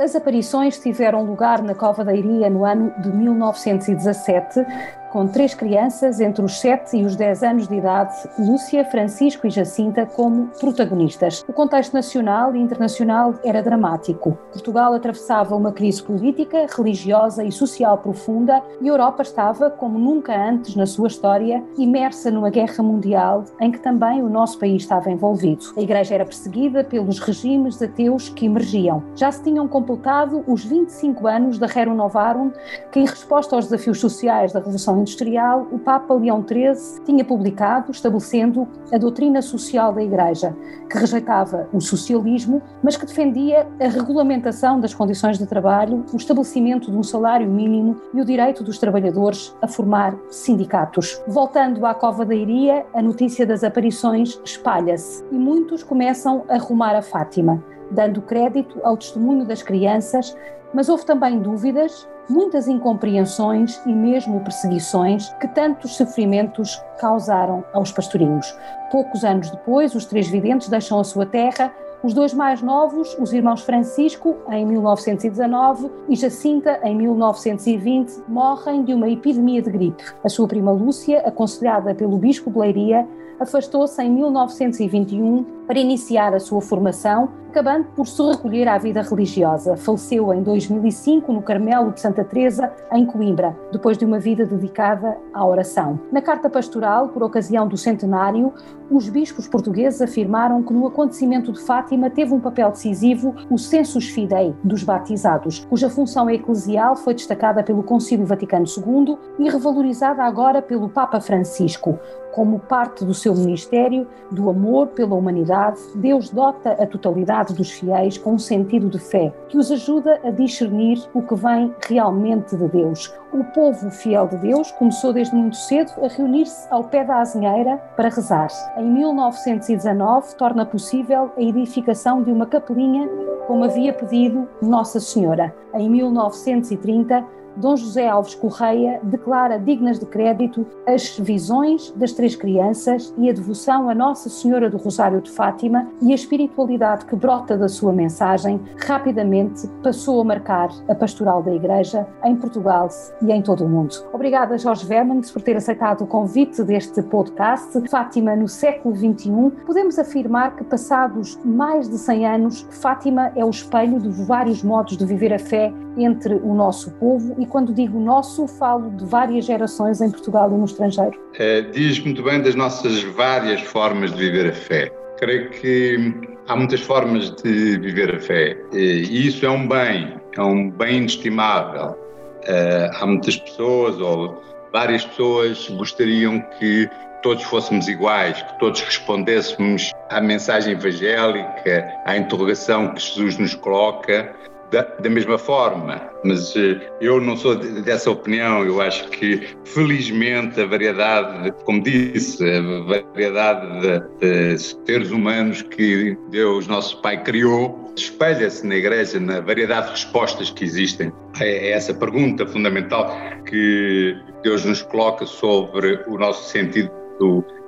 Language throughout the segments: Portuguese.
As aparições tiveram lugar na Cova da Iria no ano de 1917, com três crianças entre os 7 e os 10 anos de idade, Lúcia, Francisco e Jacinta, como protagonistas. O contexto nacional e internacional era dramático. Portugal atravessava uma crise política, religiosa e social profunda e a Europa estava, como nunca antes na sua história, imersa numa guerra mundial em que também o nosso país estava envolvido. A Igreja era perseguida pelos regimes ateus que emergiam. Já se tinham completado os 25 anos da Rerum Novarum, que, em resposta aos desafios sociais da Revolução Industrial, o Papa Leão XIII tinha publicado, estabelecendo a doutrina social da Igreja, que rejeitava o socialismo, mas que defendia a regulamentação das condições de trabalho, o estabelecimento de um salário mínimo e o direito dos trabalhadores a formar sindicatos. Voltando à Cova da Iria, a notícia das aparições espalha-se e muitos começam a rumar a Fátima, dando crédito ao testemunho das crianças, mas houve também dúvidas muitas incompreensões e mesmo perseguições que tantos sofrimentos causaram aos pastorinhos. Poucos anos depois, os três videntes deixam a sua terra. Os dois mais novos, os irmãos Francisco, em 1919, e Jacinta, em 1920, morrem de uma epidemia de gripe. A sua prima Lúcia, aconselhada pelo bispo de Leiria, afastou-se em 1921 para iniciar a sua formação, acabando por se recolher à vida religiosa. Faleceu em 2005 no Carmelo de Santa Teresa, em Coimbra, depois de uma vida dedicada à oração. Na carta pastoral, por ocasião do centenário, os bispos portugueses afirmaram que no acontecimento de Fátima teve um papel decisivo o Census Fidei dos batizados, cuja função eclesial foi destacada pelo Concílio Vaticano II e revalorizada agora pelo Papa Francisco. Como parte do seu ministério do amor pela humanidade, Deus dota a totalidade dos fiéis com um sentido de fé que os ajuda a discernir o que vem realmente de Deus. O povo fiel de Deus começou desde muito cedo a reunir-se ao pé da azinheira para rezar. Em 1919, torna possível a edificação de uma capelinha, como havia pedido Nossa Senhora. Em 1930, Dom José Alves Correia declara dignas de crédito as visões das três crianças e a devoção a Nossa Senhora do Rosário de Fátima e a espiritualidade que brota da sua mensagem rapidamente passou a marcar a pastoral da Igreja em Portugal e em todo o mundo. Obrigada, Jorge Vermans, por ter aceitado o convite deste podcast. Fátima no século XXI. Podemos afirmar que, passados mais de 100 anos, Fátima é o espelho de vários modos de viver a fé entre o nosso povo e quando digo nosso, falo de várias gerações em Portugal e no estrangeiro. É, diz muito bem das nossas várias formas de viver a fé. Creio que há muitas formas de viver a fé e isso é um bem, é um bem inestimável. É, há muitas pessoas ou várias pessoas gostariam que todos fôssemos iguais, que todos respondêssemos à mensagem evangélica, à interrogação que Jesus nos coloca da, da, mesma forma, mas uh, eu não sou dessa opinião. Eu acho que, felizmente, a variedade, como disse, a variedade de, de seres humanos que Deus, nosso Pai, criou, espelha-se na Igreja, na variedade de respostas que existem. É, é essa pergunta fundamental que Deus nos coloca sobre o nosso sentido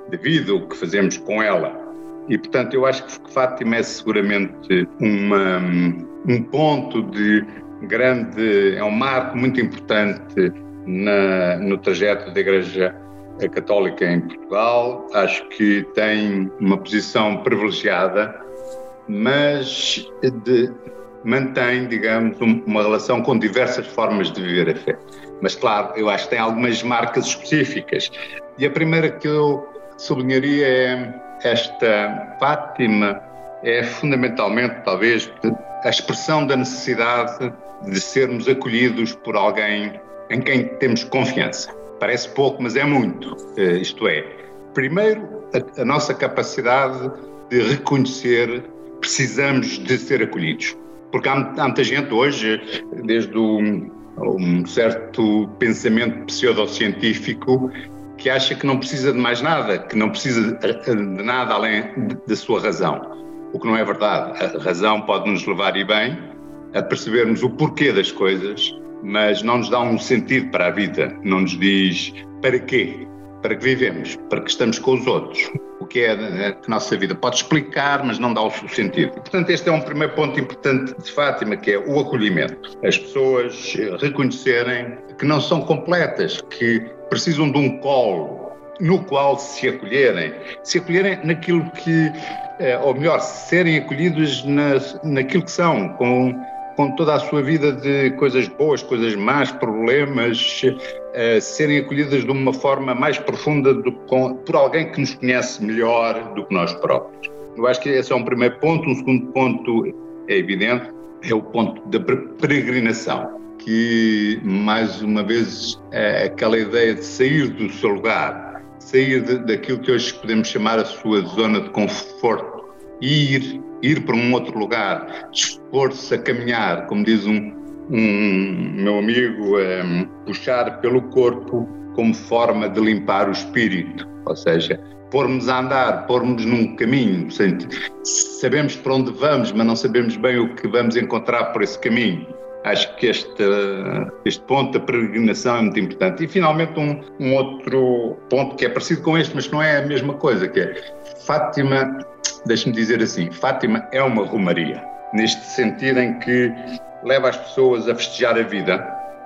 de vida, o que fazemos com ela. E, portanto, eu acho que Fátima é seguramente uma um ponto de grande, é um marco muito importante na, no trajeto da Igreja Católica em Portugal. Acho que tem uma posição privilegiada, mas de, mantém, digamos, uma relação com diversas formas de viver a fé. Mas, claro, eu acho que tem algumas marcas específicas. E a primeira que eu sublinharia é esta Fátima, é fundamentalmente, talvez, a expressão da necessidade de sermos acolhidos por alguém em quem temos confiança. Parece pouco, mas é muito. Eh, isto é, primeiro, a, a nossa capacidade de reconhecer precisamos de ser acolhidos. Porque há, há muita gente hoje, desde um, certo pensamento pseudocientífico, que acha que não precisa de mais nada, que não precisa de nada além da sua razão o que não é verdade. A razão pode nos levar e bem a percebermos o porquê das coisas, mas não nos dá um sentido para a vida, não nos diz para quê, para que vivemos, para que estamos com os outros. o que é a nossa vida. Pode explicar, mas não dá o sentido. Portanto, este é um primeiro ponto importante de Fátima, que é o acolhimento. As pessoas reconhecerem que não são completas, que precisam de um colo no qual se acolherem, se acolherem naquilo que, eh, ou melhor, serem acolhidos na, naquilo que são, com com toda a sua vida de coisas boas, coisas más, problemas, uh, serem acolhidas de uma forma mais profunda do, com, por alguém que nos conhece melhor do que nós próprios. Eu acho que esse é um primeiro ponto. Um segundo ponto é evidente, é o ponto da peregrinação, que mais uma vez é aquela ideia de sair do seu lugar, sair de, daquilo que hoje podemos chamar a sua zona de conforto, ir ir para um outro lugar, dispor-se a caminhar, como diz um, um meu amigo, um, puxar pelo corpo como forma de limpar o espírito, ou seja, pormos a andar, pormos num caminho, sabemos para onde vamos, mas não sabemos bem o que vamos encontrar por esse caminho. Acho que este, este ponto da peregrinação é muito importante. E, finalmente, um, um outro ponto que é parecido com este, mas não é a mesma coisa, que é Fátima deixe-me dizer assim, Fátima é uma romaria, neste sentido em que leva as pessoas a festejar a vida,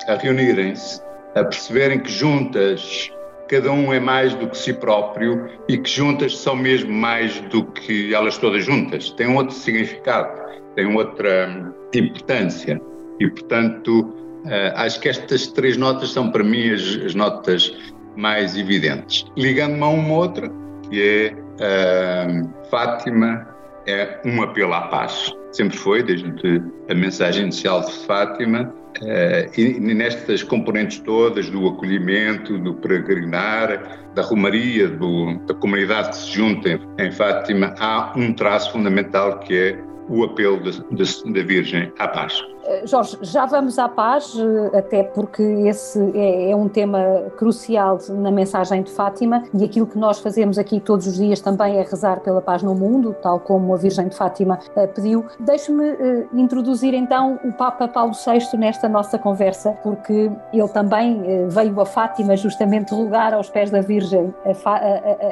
a reunirem-se, a perceberem que juntas cada um é mais do que si próprio e que juntas são mesmo mais do que elas todas juntas. Tem um outro significado, tem outra importância. E, portanto, eh, acho que estas três notas são para mim as, as notas mais evidentes. Ligando-me a uma outra, que é uh, Fátima é um apelo à paz. Sempre foi, desde a mensagem inicial de Fátima, uh, e nestas componentes todas do acolhimento, do peregrinar, da romaria, do, da comunidade que se junta em, em Fátima, há um traço fundamental que é o apelo da Virgem à paz. Eh, Jorge, já vamos à paz, eh, até porque esse é, é, um tema crucial na mensagem de Fátima e aquilo que nós fazemos aqui todos os dias também é rezar pela paz no mundo, tal como a Virgem de Fátima uh, pediu. Deixe-me introduzir então o Papa Paulo VI nesta nossa conversa, porque ele também veio a Fátima justamente rogar aos pés da Virgem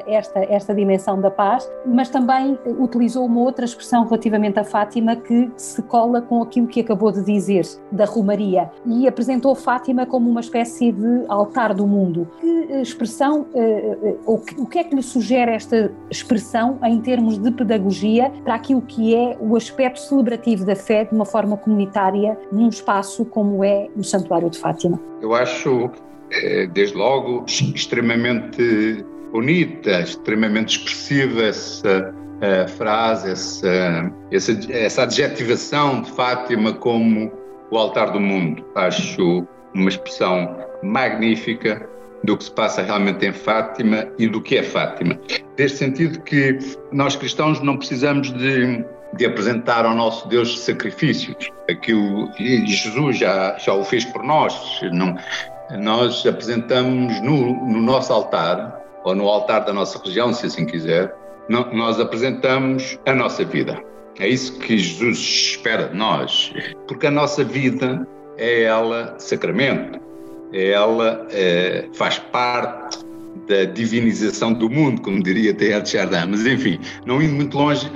esta, esta dimensão da paz, mas também utilizou uma outra expressão relativamente a Fátima que se cola com aquilo que acabou de dizer da Romaria e apresentou Fátima como uma espécie de altar do mundo. Que expressão, eh, eh, ou o que é que lhe sugere esta expressão em termos de pedagogia para aquilo que é o aspecto celebrativo da fé de uma forma comunitária num espaço como é o Santuário de Fátima? Eu acho, eh, desde logo, extremamente bonita, extremamente expressiva essa uh, frase, essa, essa, essa adjetivação de Fátima como o altar do mundo. Acho uma expressão magnífica do que se passa realmente em Fátima e do que é Fátima. Neste sentido que nós cristãos não precisamos de, de apresentar ao nosso Deus sacrifícios. Aquilo Jesus já, já o fez por nós. Não, nós apresentamos no, no nosso altar, ou no altar da nossa religião, se assim quiser, nós apresentamos a nossa vida. É isso que Jesus espera de nós, porque a nossa vida é ela sacramento, é ela é, faz parte da divinização do mundo, como diria Teilhard de Chardin. Mas enfim, não indo muito longe,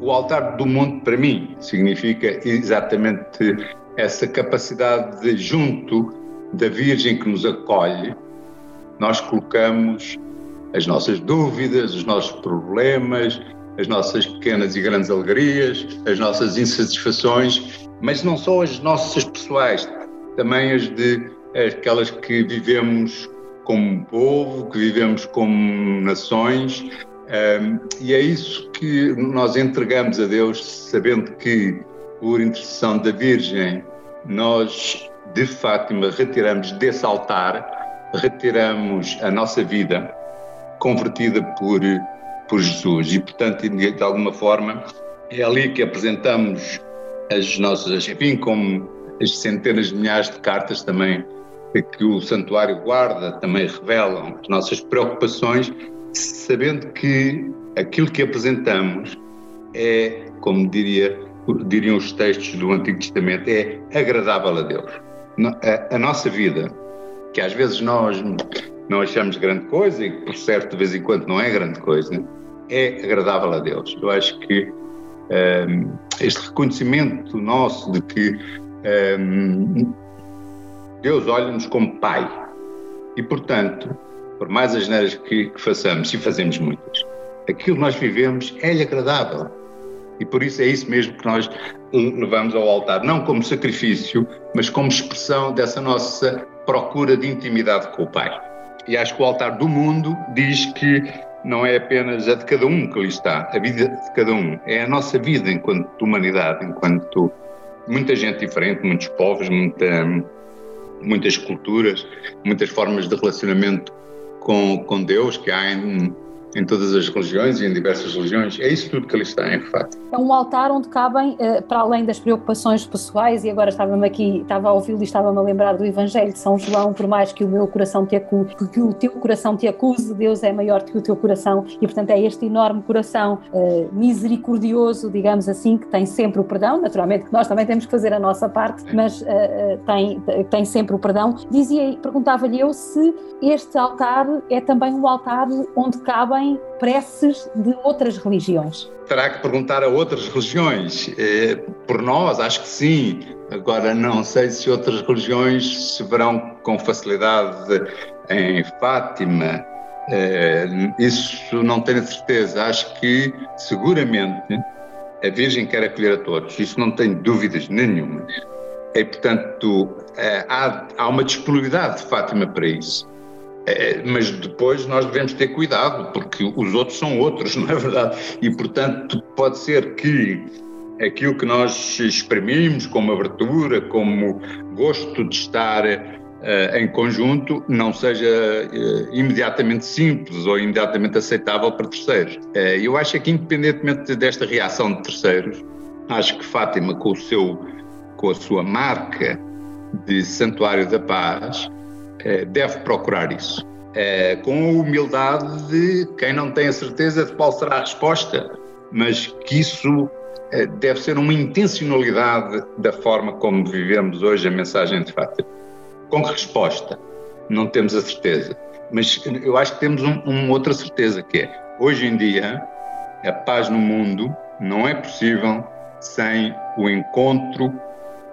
o altar do mundo para mim significa exatamente essa capacidade de junto da Virgem que nos acolhe, nós colocamos as nossas dúvidas, os nossos problemas, as nossas pequenas e grandes alegrias, as nossas insatisfações, mas não só as nossas pessoais, também as de aquelas que vivemos como povo, que vivemos como nações, e é isso que nós entregamos a Deus, sabendo que, por intercessão da Virgem, nós de Fátima retiramos desse altar, retiramos a nossa vida convertida por, por Jesus. E, portanto, de alguma forma, é ali que apresentamos as nossas, enfim, como as centenas de milhares de cartas também que o santuário guarda, também revelam as nossas preocupações, sabendo que aquilo que apresentamos é, como diria, diriam os textos do Antigo Testamento, é agradável a Deus. A, a nossa vida, que às vezes nós não achamos grande coisa e por certo de vez em quando não é grande coisa, é agradável a Deus. Eu acho que um, este reconhecimento nosso de que um, Deus olha-nos como Pai e, portanto, por mais as neiras que, que façamos, e fazemos muitas, aquilo que nós vivemos é-lhe agradável. E por isso é isso mesmo que nós levamos ao altar, não como sacrifício, mas como expressão dessa nossa procura de intimidade com o Pai. E acho que o altar do mundo diz que não é apenas a de cada um que ali está, a vida de cada um, é a nossa vida enquanto humanidade, enquanto muita gente diferente, muitos povos, muita, muitas culturas, muitas formas de relacionamento com, com Deus que há em, em todas as religiões e em diversas religiões. É isso tudo que ali está, em fato. É um altar onde cabem, eh, para além das preocupações pessoais, e agora estava-me aqui, estava a ouvi-lo e estava-me a lembrar do Evangelho de São João, por mais que o meu coração te acuse, que o teu coração te acuse, Deus é maior que o teu coração, e portanto é este enorme coração uh, misericordioso, digamos assim, que tem sempre o perdão, naturalmente que nós também temos que fazer a nossa parte, mas uh, tem, tem sempre o perdão. Dizia, perguntava-lhe eu se este altar é também um altar onde cabem preces de outras religiões terá que perguntar a outras religiões. É, por nós, acho que sim. Agora, não sei se outras religiões se verão com facilidade em Fátima. É, isso não tenho certeza. Acho que, seguramente, a Virgem quer acolher a todos. Isso não tenho dúvidas nenhumas. E, portanto, há, há uma disponibilidade de Fátima para isso. É, mas depois nós devemos ter cuidado, porque os outros são outros, não é verdade? E, portanto, pode ser que aquilo que nós exprimimos como abertura, como gosto de estar uh, em conjunto, não seja uh, imediatamente simples ou imediatamente aceitável para terceiros. Uh, eu acho que, independentemente desta reação de terceiros, acho que Fátima, com, o seu, com a sua marca de Santuário da Paz, deve procurar isso. É, com a humildade de quem não tem a certeza de qual será a resposta, mas que isso é, deve ser uma intencionalidade da forma como vivemos hoje a mensagem de Fátima. Com que resposta? Não temos a certeza. Mas eu acho que temos um, uma outra certeza, que é, hoje em dia, a paz no mundo não é possível sem o encontro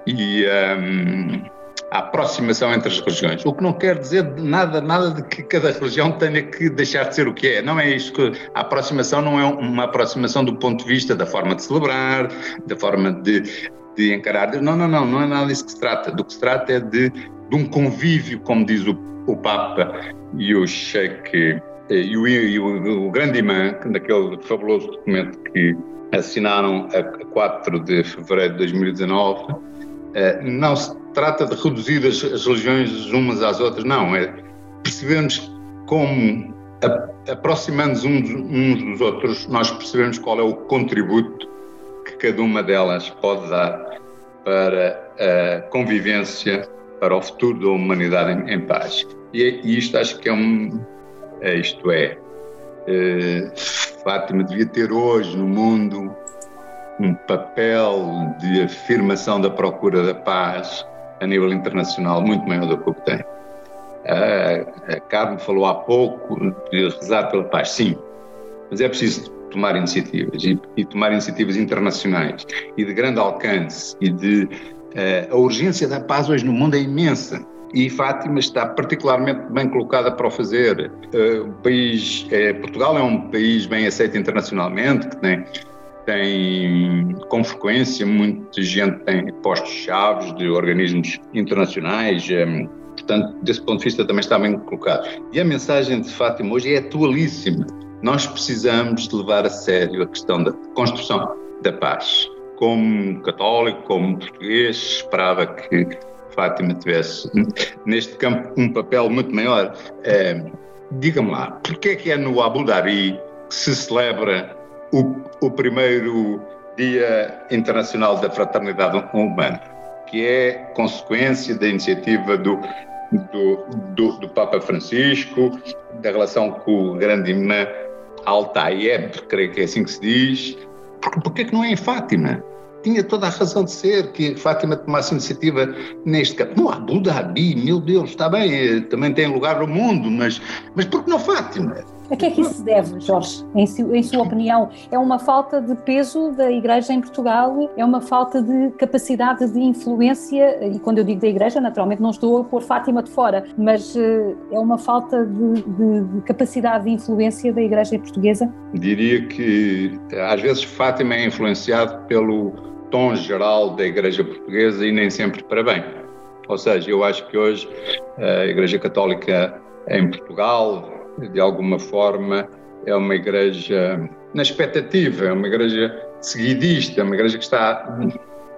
e um, a aproximação entre as religiões. O que não quer dizer nada, nada de que cada religião tenha que deixar de ser o que é. Não é isso que a aproximação não é uma aproximação do ponto de vista da forma de celebrar, da forma de, de encarar. Não, não, não, não é nada disso que se trata. Do que se trata é de, de um convívio, como diz o, o Papa e o Sheikh e o, e o, o grande imã, daquele fabuloso documento que assinaram a 4 de fevereiro de 2019, eh, não se trata de reduzir as, as religiões umas às outras, não, é percebermos como, aproximando-nos uns, dos outros, nós percebemos qual é o contributo que cada uma delas pode dar para a convivência, para o futuro da humanidade em, em paz. E, e, isto acho que é um. É, isto é. é Fátima devia ter hoje no mundo um papel de afirmação da procura da paz a nível internacional muito maior do que o que tem. A Carmen falou há pouco de rezar pela paz, sim, mas é preciso tomar iniciativas e, e tomar iniciativas internacionais e de grande alcance e de uh, a urgência da paz hoje no mundo é imensa e Fátima está particularmente bem colocada para o fazer. Uh, o país, é, Portugal é um país bem aceito internacionalmente, que tem tem com frequência muita gente tem postos chaves de organismos internacionais, hum, portanto, desse ponto de vista também está bem colocado. E a mensagem de Fátima hoje é atualíssima. Nós precisamos de levar a sério a questão da construção da paz. Como católico, como português, esperava que Fátima tivesse neste campo um papel muito maior. É, Diga-me lá, porquê é que é no Abu Dhabi que se celebra o, o primeiro Dia Internacional da Fraternidade Humana, que é consequência da iniciativa do, do, do, do Papa Francisco, da relação com o grande imã Al-Tayeb, creio que é assim que se diz. Porque, porque é que não é em Fátima? Tinha toda a razão de ser que Fátima tomasse iniciativa neste campo. Não, Abu Dhabi, meu Deus, está bem, também tem lugar no mundo, mas, mas por que não Fátima? A que é que isso se deve, Jorge, em, em sua opinião? É uma falta de peso da Igreja em Portugal? É uma falta de capacidade de influência? E quando eu digo da Igreja, naturalmente não estou a pôr Fátima de fora, mas uh, é uma falta de, de, de capacidade de influência da Igreja portuguesa? Diria que às vezes Fátima é influenciado pelo tom geral da Igreja portuguesa e nem sempre para bem. Ou seja, eu acho que hoje a Igreja Católica em Portugal, de alguma forma, é uma igreja na expectativa, é uma igreja seguidista, é uma igreja que está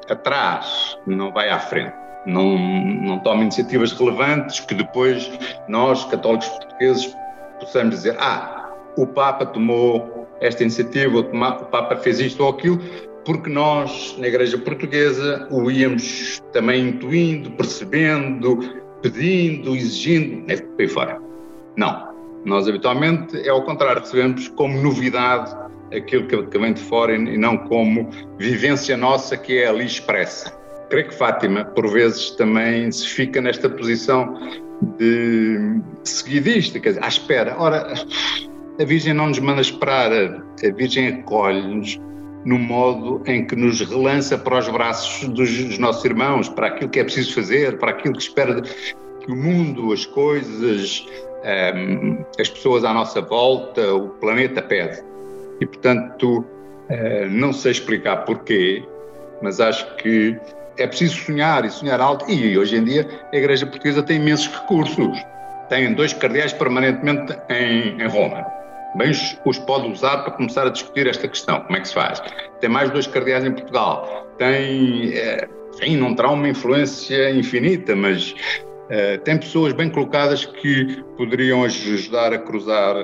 atrás, não vai à frente. Não, não toma iniciativas relevantes que depois nós, católicos portugueses, possamos dizer: ah, o Papa tomou esta iniciativa, o Papa fez isto ou aquilo, porque nós, na Igreja Portuguesa, o íamos também intuindo, percebendo, pedindo, exigindo, é por aí fora. Não. Nós, habitualmente, é ao contrário, recebemos como novidade aquilo que vem de fora e não como vivência nossa que é ali expressa. Creio que Fátima, por vezes, também se fica nesta posição de seguidista, quer dizer, à espera. Ora, a Virgem não nos manda esperar, a Virgem acolhe-nos no modo em que nos relança para os braços dos nossos irmãos, para aquilo que é preciso fazer, para aquilo que espera que o mundo, as coisas, um, as pessoas à nossa volta, o planeta pede. E, portanto, uh, não sei explicar porquê, mas acho que é preciso sonhar e sonhar alto. E hoje em dia a Igreja Portuguesa tem imensos recursos. Tem dois cardeais permanentemente em, em Roma bem os pode usar para começar a discutir esta questão. Como é que se faz? Tem mais dois cardeais em Portugal. Tem, é, sim, não terá uma influência infinita, mas tem pessoas bem colocadas que poderiam ajudar a cruzar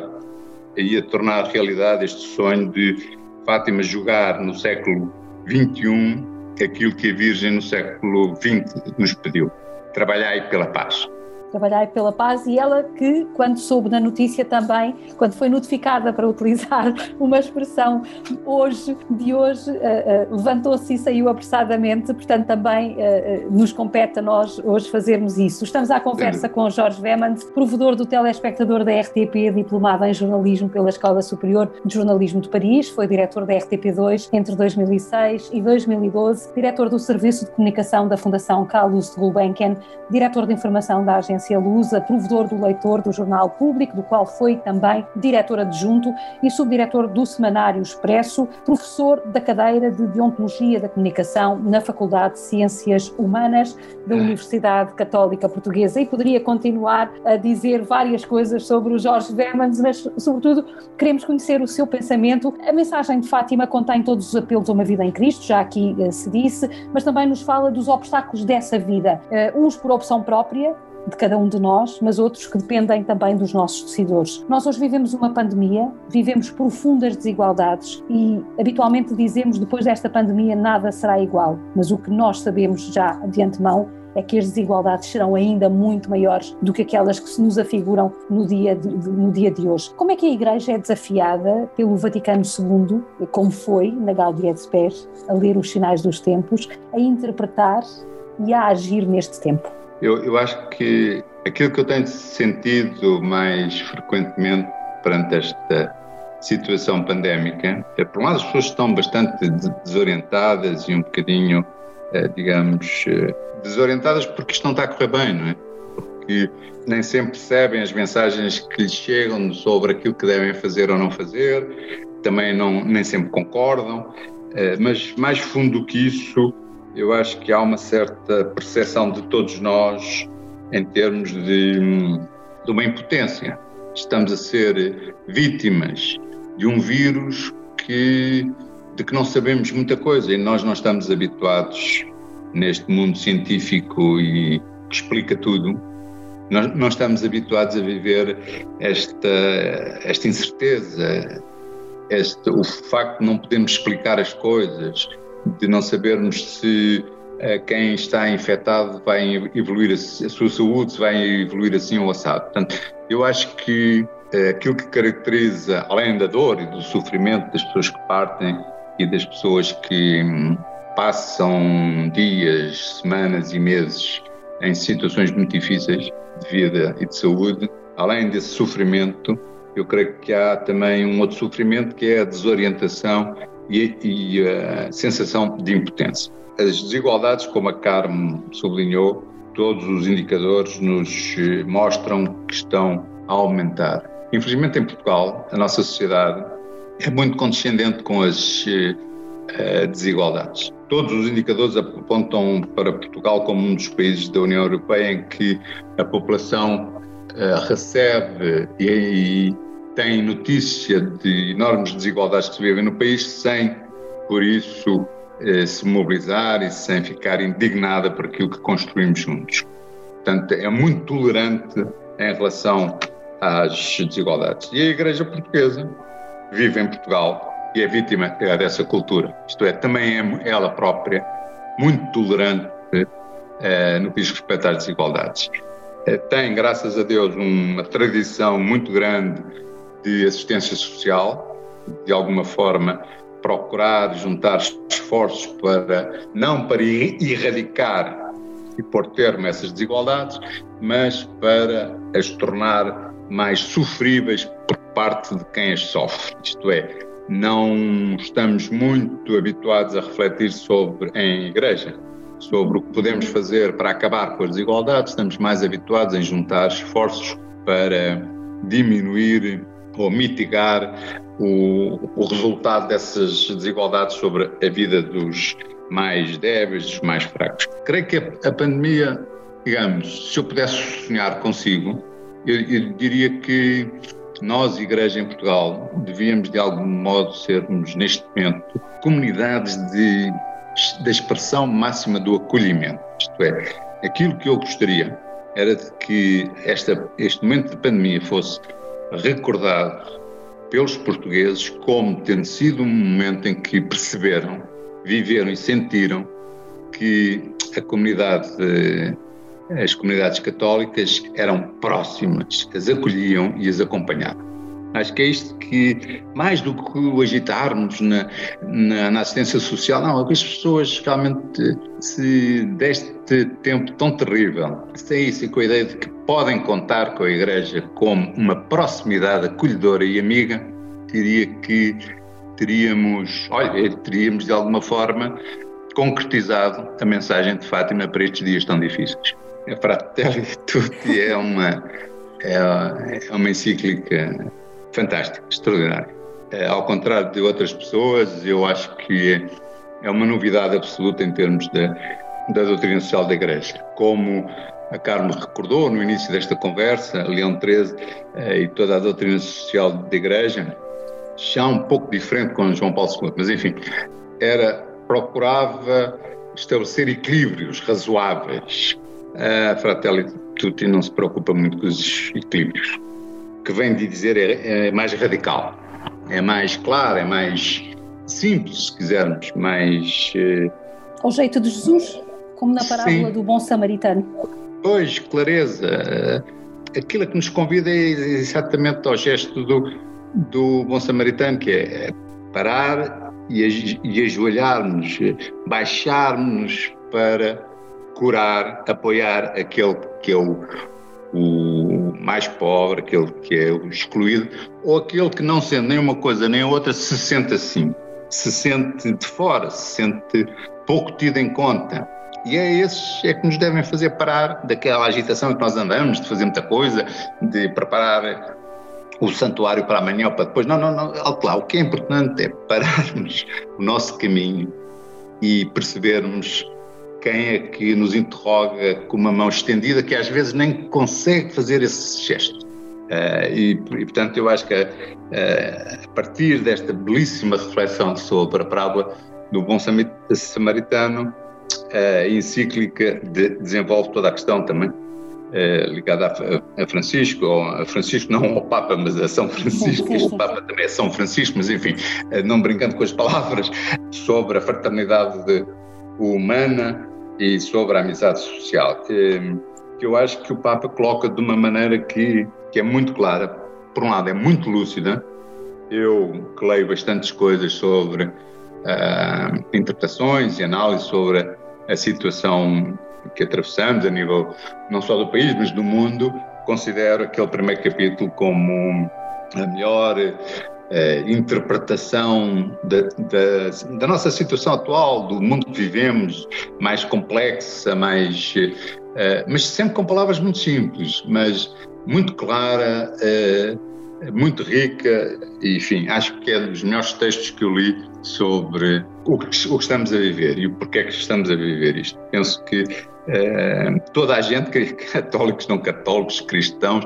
e a tornar realidade este sonho de Fátima jogar no século XXI aquilo que a Virgem no século XX nos pediu. Trabalhai pela paz trabalhar pela paz e ela que, quando soube da notícia também, quando foi notificada para utilizar uma expressão hoje, de hoje, uh, uh, levantou-se e saiu apressadamente, portanto também uh, nos compete a nós hoje fazermos isso. Estamos à conversa com Jorge Vemans, provedor do telespectador da RTP, diplomado em jornalismo pela Escola Superior de Jornalismo de Paris, foi diretor da RTP2 entre 2006 e 2012, diretor do Serviço de Comunicação da Fundação Carlos de Gulbenkian, diretor de Informação da Agência agência Lusa, provedor do leitor do Jornal Público, do qual foi também diretor adjunto e subdiretor do Semanário Expresso, professor da cadeira de Deontologia da Comunicação na Faculdade de Ciências Humanas da ah. Universidade Católica Portuguesa. E poderia continuar a dizer várias coisas sobre o Jorge Vermans, mas, sobretudo, queremos conhecer o seu pensamento. A mensagem de Fátima contém todos os apelos a uma vida em Cristo, já aqui uh, se disse, mas também nos fala dos obstáculos dessa vida, uh, uns por opção própria, de cada um de nós, mas outros que dependem também dos nossos decisores. Nós hoje vivemos uma pandemia, vivemos profundas desigualdades e habitualmente dizemos depois desta pandemia nada será igual, mas o que nós sabemos já de antemão é que as desigualdades serão ainda muito maiores do que aquelas que se nos afiguram no dia de, no dia de hoje. Como é que a Igreja é desafiada pelo Vaticano II, como foi na Gaudium et Spes, a ler os sinais dos tempos, a interpretar e a agir neste tempo? Eu, eu acho que aquilo que eu tenho sentido mais frequentemente perante esta situação pandémica é, por um lado, as pessoas estão bastante desorientadas e um bocadinho, eh, digamos, eh, desorientadas porque isto não está a correr bem, não é? Porque nem sempre percebem as mensagens que lhes chegam sobre aquilo que devem fazer ou não fazer, também não, nem sempre concordam, eh, mas mais fundo do que isso, eu acho que há uma certa percepção de todos nós em termos de, de uma impotência. Estamos a ser vítimas de um vírus que, de que não sabemos muita coisa e nós não estamos habituados neste mundo científico e que explica tudo. Nós não estamos habituados a viver esta, esta incerteza, este, o facto de não podermos explicar as coisas, de não sabermos se uh, quem está infectado vai evoluir, a, sua saúde se vai evoluir assim ou assado. Portanto, eu acho que uh, aquilo que caracteriza, além da dor e do sofrimento das pessoas que partem e das pessoas que hum, passam dias, semanas e meses em situações muito difíceis de vida e de saúde, além desse sofrimento, eu creio que há também um outro sofrimento que é a desorientação e, e a sensação de impotência. As desigualdades, como a Carmo sublinhou, todos os indicadores nos eh, mostram que estão a aumentar. Infelizmente, em Portugal, a nossa sociedade é muito condescendente com as uh, desigualdades. Todos os indicadores apontam para Portugal como um dos países da União Europeia em que a população uh, recebe e, e tem notícia de enormes desigualdades que se vivem no país sem, por isso, uh, se mobilizar e sem ficar indignada por aquilo que construímos juntos. Portanto, é muito tolerante em relação às desigualdades. E a Igreja Portuguesa vive em Portugal e é vítima dessa cultura. Isto é, também é ela própria muito tolerante eh, no que diz respeito às desigualdades. Eh, tem, graças a Deus, uma tradição muito grande de assistência social, de alguma forma procurar juntar esforços para não para erradicar e pôr termo a essas desigualdades, mas para as tornar mais sofríveis por parte de quem as sofre. Isto é, não estamos muito habituados a refletir sobre em igreja sobre o que podemos fazer para acabar com as desigualdades, estamos mais habituados a juntar esforços para diminuir ou mitigar o, o resultado dessas desigualdades sobre a vida dos mais débeis, dos mais fracos. Creio que a, a pandemia, digamos, se eu pudesse sonhar consigo, eu, eu diria que nós, Igreja em Portugal, devíamos de algum modo sermos, neste momento, comunidades de, da expressão máxima do acolhimento. Isto é, aquilo que eu gostaria era de que esta, este momento de pandemia fosse recordado pelos portugueses como tendo sido um momento em que perceberam, viveram e sentiram que a comunidade as comunidades católicas eram próximas, as acolhiam e as acompanhavam. Acho que é isto que, mais do que o agitarmos na, na, na, assistência social, não, é que as pessoas realmente, se deste tempo tão terrível, saíssem com a ideia de que podem contar com a Igreja como uma proximidade acolhedora e amiga, diria que teríamos, olha, teríamos de alguma forma concretizado a mensagem de Fátima para estes dias tão difíceis. A Fratelli Tutti é uma, é, é uma encíclica fantástica, extraordinária. É, ao contrário de outras pessoas, eu acho que é uma novidade absoluta em termos da, da doutrina social da Igreja. Como a Carmo recordou no início desta conversa, Leão XIII eh, e toda a doutrina social da Igreja, já um pouco diferente com João Paulo II, mas enfim, era procurava estabelecer equilíbrios razoáveis a Fratelli Tutti não se preocupa muito com os equilíbrios. O que vem de dizer é, é mais radical, é mais claro, é mais simples, se quisermos, mais. Eh... Ao jeito de Jesus, como na parábola Sim. do bom samaritano. Pois, clareza. Aquilo que nos convida é exatamente ao gesto do, do bom samaritano, que é parar e, e ajoelharmos, baixarmos para curar, apoiar aquele que é o, o mais pobre, aquele que é o excluído, ou aquele que não sendo nem uma coisa nem outra se sente assim, se sente de fora, se sente pouco tido em conta. E é esses é que nos devem fazer parar daquela agitação que nós andamos, de fazer muita coisa, de preparar o santuário para amanhã ou para depois. Não, não, não, lá. O que é importante é pararmos o nosso caminho e percebermos quem é que nos interroga com uma mão estendida que às vezes nem consegue fazer esse gesto. Uh, e, e, portanto, eu acho que uh, a partir desta belíssima reflexão sobre a parábola do bom samaritano, uh, a encíclica de, desenvolve toda a questão também ligada a, a, Francisco, ou a Francisco não ao Papa, mas a São Francisco, este Papa também é São Francisco, mas enfim, não brincando com as palavras, sobre a fraternidade de, humana e sobre a amizade social, que, que eu acho que o Papa coloca de uma maneira que, que é muito clara. Por um lado, é muito lúcida. Eu que leio bastantes coisas sobre uh, interpretações e análises sobre a situação que atravessamos a nível não só do país, mas do mundo, considero aquele primeiro capítulo como a melhor eh, interpretação da, da, da, nossa situação atual, do mundo que vivemos, mais complexa, mais, eh, mas sempre com palavras muito simples, mas muito clara, eh, muito rica, e, enfim, acho que é dos melhores textos que eu li sobre o que, o que estamos a viver e o porquê que estamos a viver isto. Penso que eh, toda a gente, católicos, não católicos, cristãos,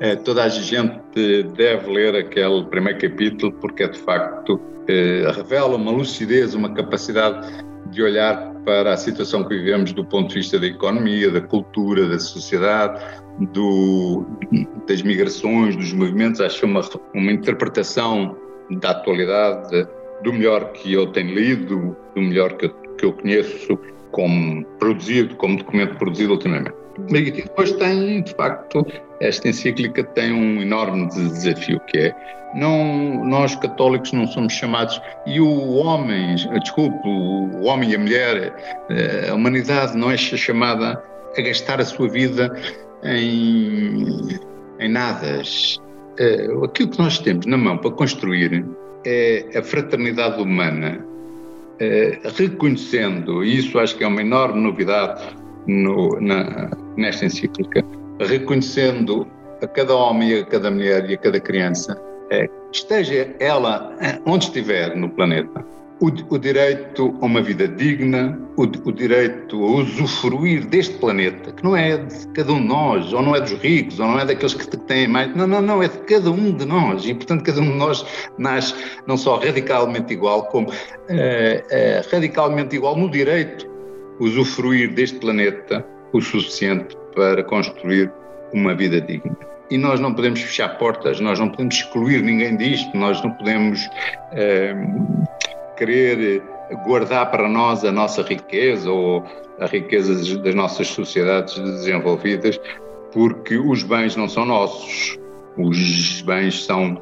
eh, toda a gente deve ler aquele primeiro capítulo porque é de facto eh, revela uma lucidez, uma capacidade de olhar para a situação que vivemos do ponto de vista da economia, da cultura, da sociedade, do, das migrações, dos movimentos. Acho uma, uma interpretação da atualidade do melhor que eu tenho lido, do melhor que eu, que eu conheço como produzido, como documento produzido ultimamente. E depois tem, de facto, esta encíclica tem um enorme desafio que é não nós católicos não somos chamados e o homem, desculpe, o homem e a mulher, eh, a humanidade não é chamada a gastar a sua vida em, em nadas. Eh, aquilo que nós temos na mão para construir é a fraternidade humana, reconhecendo, e isso acho que é uma enorme novidade no, na, nesta encíclica, reconhecendo a cada homem, a cada mulher e a cada criança, é, esteja ela onde estiver no planeta, o, o, direito a uma vida digna, o, o, direito a usufruir deste planeta, que não é de cada um de nós, ou não é dos ricos, ou não é daqueles que têm mais. Não, não, não, é de cada um de nós. E, portanto, cada um de nós nasce não só radicalmente igual, como é, é, radicalmente igual no direito a usufruir deste planeta o suficiente para construir uma vida digna. E nós não podemos fechar portas, nós não podemos excluir ninguém disto, nós não podemos. É, querer guardar para nós a nossa riqueza ou a riqueza das nossas sociedades desenvolvidas, porque os bens não são nossos, os bens são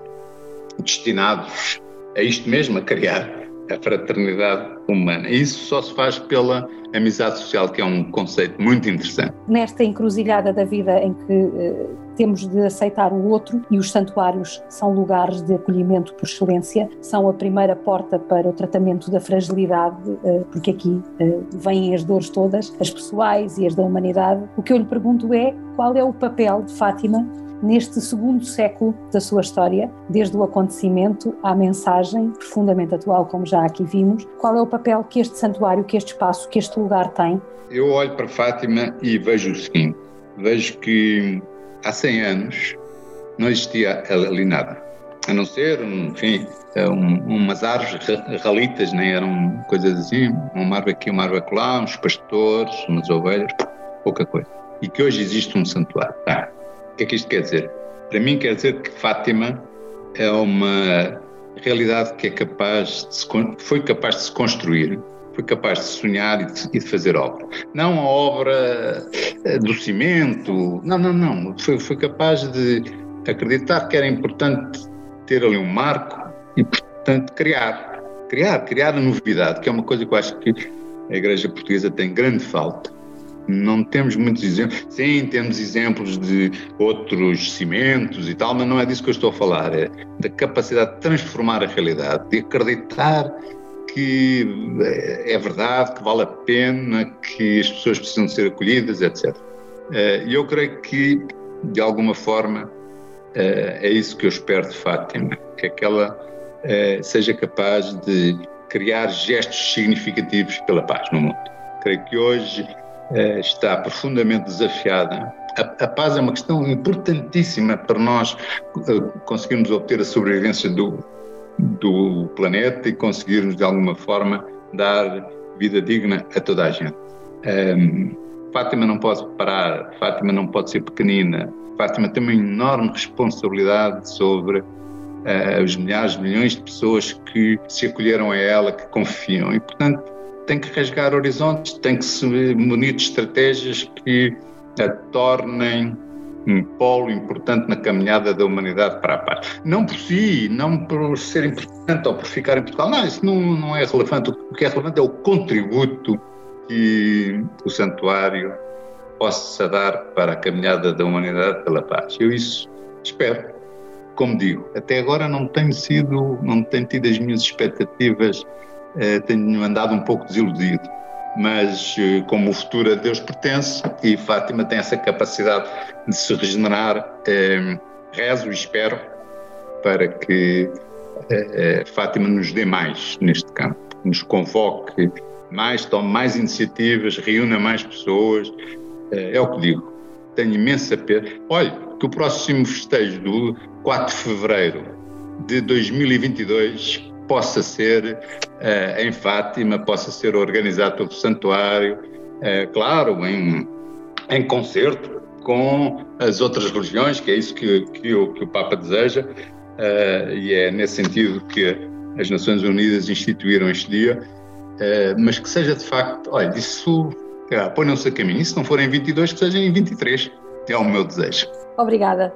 destinados a isto mesmo, a criar a fraternidade humana. E isso só se faz pela amizade social, que é um conceito muito interessante. Nesta encruzilhada da vida em que uh, temos de aceitar o outro e os santuários são lugares de acolhimento por excelência, são a primeira porta para o tratamento da fragilidade, uh, porque aqui uh, vêm as dores todas, as pessoais e as da humanidade. O que eu lhe pergunto é qual é o papel de Fátima neste segundo século da sua história, desde o acontecimento à mensagem profundamente atual, como já aqui vimos, qual é o papel que este santuário, que este espaço, que este lugar tem? Eu olho para Fátima e vejo o seguinte: vejo que há 100 anos não existia ali nada, a não ser, enfim, um, umas árvores ralitas, nem eram coisas assim, uma árvore aqui, uma árvore lá, uns pastores, umas ovelhas, pouca coisa. E que hoje existe um santuário. Tá que é que isto quer dizer? Para mim quer dizer que Fátima é uma realidade que é capaz de se, foi capaz de se construir, foi capaz de sonhar e de, fazer obra. Não a obra eh, do cimento, não, não, não. Foi, foi capaz de acreditar que era importante ter ali um marco e, portanto, criar. Criar, criar a novidade, que é uma coisa que eu acho que a Igreja Portuguesa tem grande falta não temos muitos exemplos. Sim, temos exemplos de outros cimentos e tal, mas não é disso que eu estou a falar. É da capacidade de transformar a realidade, de acreditar que é verdade, que vale a pena, que as pessoas precisam ser acolhidas, etc. Eh, e eu creio que, de alguma forma, eh, é isso que eu espero de Fátima, que aquela eh, seja capaz de criar gestos significativos pela paz no mundo. Creio que hoje eh, está profundamente desafiada. A, a, paz é uma questão importantíssima para nós eh, conseguirmos obter a sobrevivência do, do planeta e conseguirmos, de alguma forma, dar vida digna a toda a gente. Um, Fátima não pode parar, Fátima não pode ser pequenina. Fátima tem uma enorme responsabilidade sobre uh, os milhares, milhões de pessoas que se acolheram a ela, que confiam. E, portanto, tem que rasgar horizontes, tem que se munir de estratégias que a tornem um polo importante na caminhada da humanidade para a paz. Não por si, não por ser importante ou por ficar em Portugal. Não, isso não, não é relevante. O que é relevante é o contributo que o santuário possa dar para a caminhada da humanidade pela paz. Eu isso espero como digo, até agora não tenho sido, não tenho tido as minhas expectativas, eh, tenho andado um pouco desiludido. Mas eh, como o futuro a Deus pertence e Fátima tem essa capacidade de se regenerar, eh, rezo e espero para que Fátima nos dê mais neste campo, nos convoque mais, tome mais iniciativas, reúna mais pessoas. É o que digo. Tenho imensa pena. Olha, que o próximo festejo do 4 de fevereiro de 2022 possa ser uh, em Fátima, possa ser organizado pelo Santuário, uh, claro, em, em concerto com as outras religiões, que é isso que, que, o, que o Papa deseja, uh, e é nesse sentido que as Nações Unidas instituíram este dia, mas que seja de facto, olha, isso, ponham-se a caminho, e se não for em 22, que seja em 23, é o meu desejo. Obrigada.